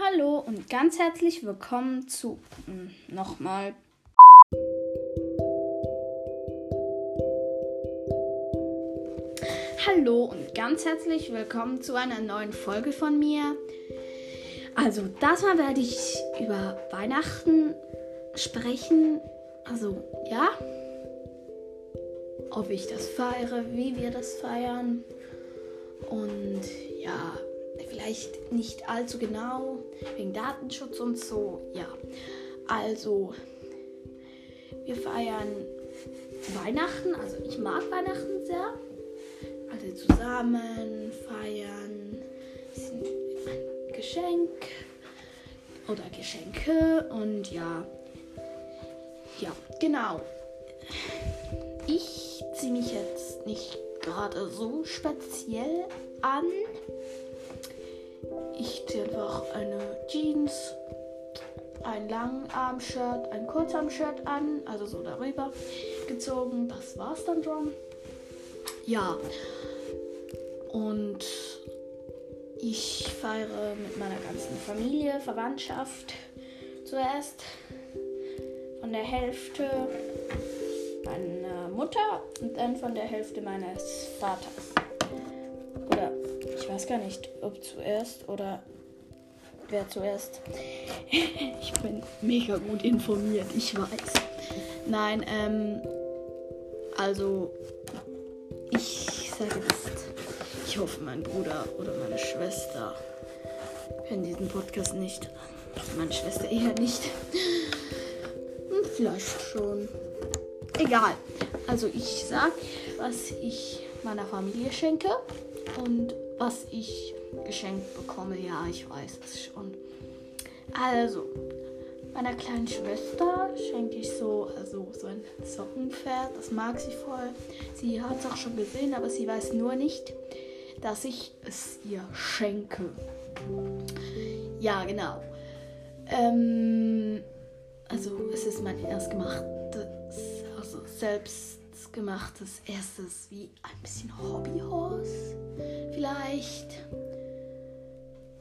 Hallo und ganz herzlich willkommen zu hm, nochmal. Hallo und ganz herzlich willkommen zu einer neuen Folge von mir. Also, das Mal werde ich über Weihnachten sprechen. Also, ja. Ob ich das feiere, wie wir das feiern. Und ja, vielleicht nicht allzu genau, wegen Datenschutz und so. Ja, also wir feiern Weihnachten, also ich mag Weihnachten sehr. Also zusammen feiern, ein Geschenk oder Geschenke und ja, ja, genau. Ich ziehe mich jetzt nicht gerade so speziell an. Ich ziehe einfach eine Jeans, ein Langarm-Shirt, ein Kurzarm-Shirt an, also so darüber gezogen. Das war's dann schon. Ja. Und ich feiere mit meiner ganzen Familie, Verwandtschaft zuerst von der Hälfte meiner Mutter und dann von der Hälfte meines Vaters. Oder weiß gar nicht, ob zuerst oder wer zuerst. ich bin mega gut informiert, ich weiß. Nein, ähm, also ich sage jetzt, ich hoffe, mein Bruder oder meine Schwester hören diesen Podcast nicht. Meine Schwester eher nicht. Vielleicht schon. Egal. Also ich sag, was ich meiner Familie schenke und was ich geschenkt bekomme. Ja, ich weiß es schon. Also, meiner kleinen Schwester schenke ich so, also so ein Sockenpferd. Das mag sie voll. Sie hat es auch schon gesehen, aber sie weiß nur nicht, dass ich es ihr schenke. Ja, genau. Ähm, also es ist mein erst gemachtes, also selbst gemachtes erstes wie ein bisschen Hobbyhorse. Vielleicht.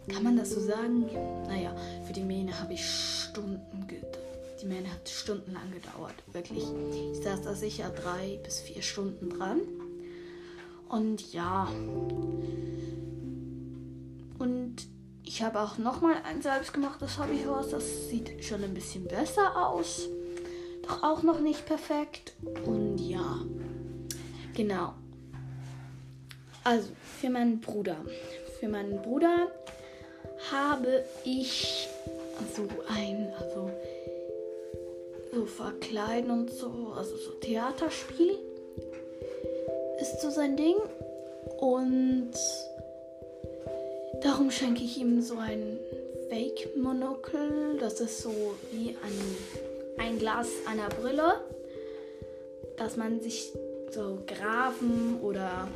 Kann man das so sagen? Naja, für die Mähne habe ich Stunden gedauert. Die Mähne hat stundenlang gedauert. Wirklich. Ich saß da sicher drei bis vier Stunden dran. Und ja. Und ich habe auch nochmal ein selbstgemachtes Hobbyhorse. Das sieht schon ein bisschen besser aus. Doch auch noch nicht perfekt. Und ja. Genau. Also, für meinen Bruder. Für meinen Bruder habe ich so ein, also so verkleiden und so, also so Theaterspiel ist so sein Ding und darum schenke ich ihm so ein Fake Monokel, das ist so wie ein, ein Glas einer Brille, dass man sich so Grafen oder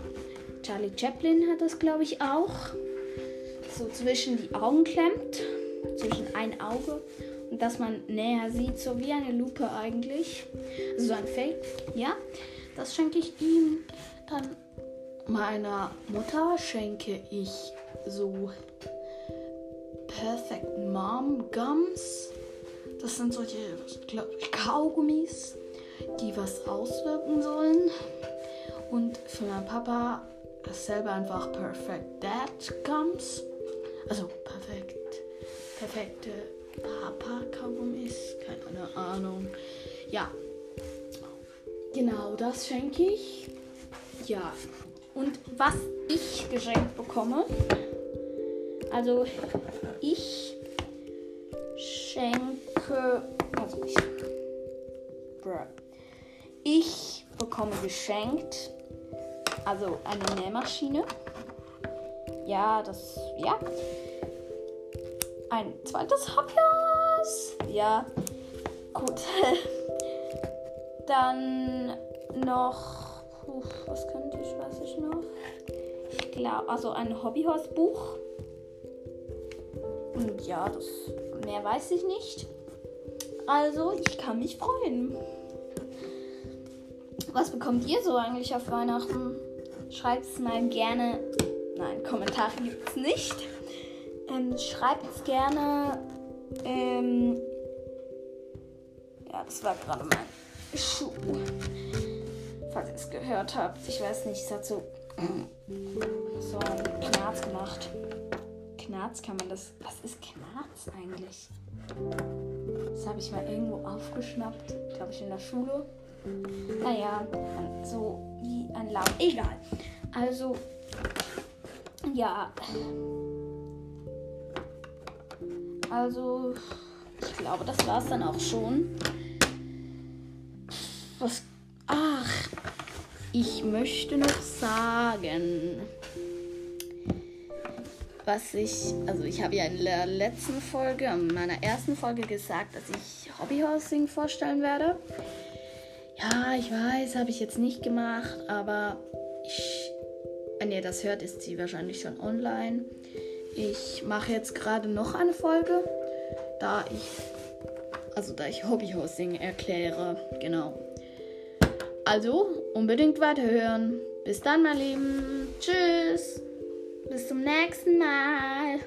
Charlie Chaplin hat das glaube ich auch so zwischen die Augen klemmt, zwischen ein Auge und dass man näher sieht, so wie eine Lupe eigentlich. So ein Fake, ja. Das schenke ich ihm. Dann meiner Mutter schenke ich so Perfect Mom Gums. Das sind solche Kaugummis, die was auswirken sollen. Und für meinen Papa dasselbe einfach Perfect Dad Gums. Also perfekt. Perfekte Papa-Kaugummis. Keine Ahnung. Ja. Genau, das schenke ich. Ja. Und was ich geschenkt bekomme. Also ich schenke. Also ich. Bruh. Ich bekomme geschenkt. Also eine Nähmaschine ja, das, ja. Ein zweites Hobbyhaus. Ja, gut. Dann noch, puh, was könnte ich, weiß ich noch. Ich glaube, also ein Hobbyhausbuch. Und ja, das mehr weiß ich nicht. Also, ich kann mich freuen. Was bekommt ihr so eigentlich auf Weihnachten? Schreibt es mal gerne Nein, Kommentare gibt es nicht. Ähm, Schreibt es gerne. Ähm, ja, das war gerade mein Schuh. Falls ihr es gehört habt. Ich weiß nicht, es hat so, so einen Knarz gemacht. Knarz kann man das. Was ist Knarz eigentlich? Das habe ich mal irgendwo aufgeschnappt, glaube ich, in der Schule. Naja, so wie ein Laut. Egal. Also, ja. Also, ich glaube, das war es dann auch schon. Was. Ach, ich möchte noch sagen, was ich. Also, ich habe ja in der letzten Folge, in meiner ersten Folge gesagt, dass ich Hobbyhousing vorstellen werde. Ja, ich weiß, habe ich jetzt nicht gemacht, aber ich. Wenn ihr das hört, ist sie wahrscheinlich schon online. Ich mache jetzt gerade noch eine Folge, da ich, also da ich Hobbyhosting erkläre, genau. Also unbedingt weiterhören. Bis dann, mein Lieben. Tschüss. Bis zum nächsten Mal.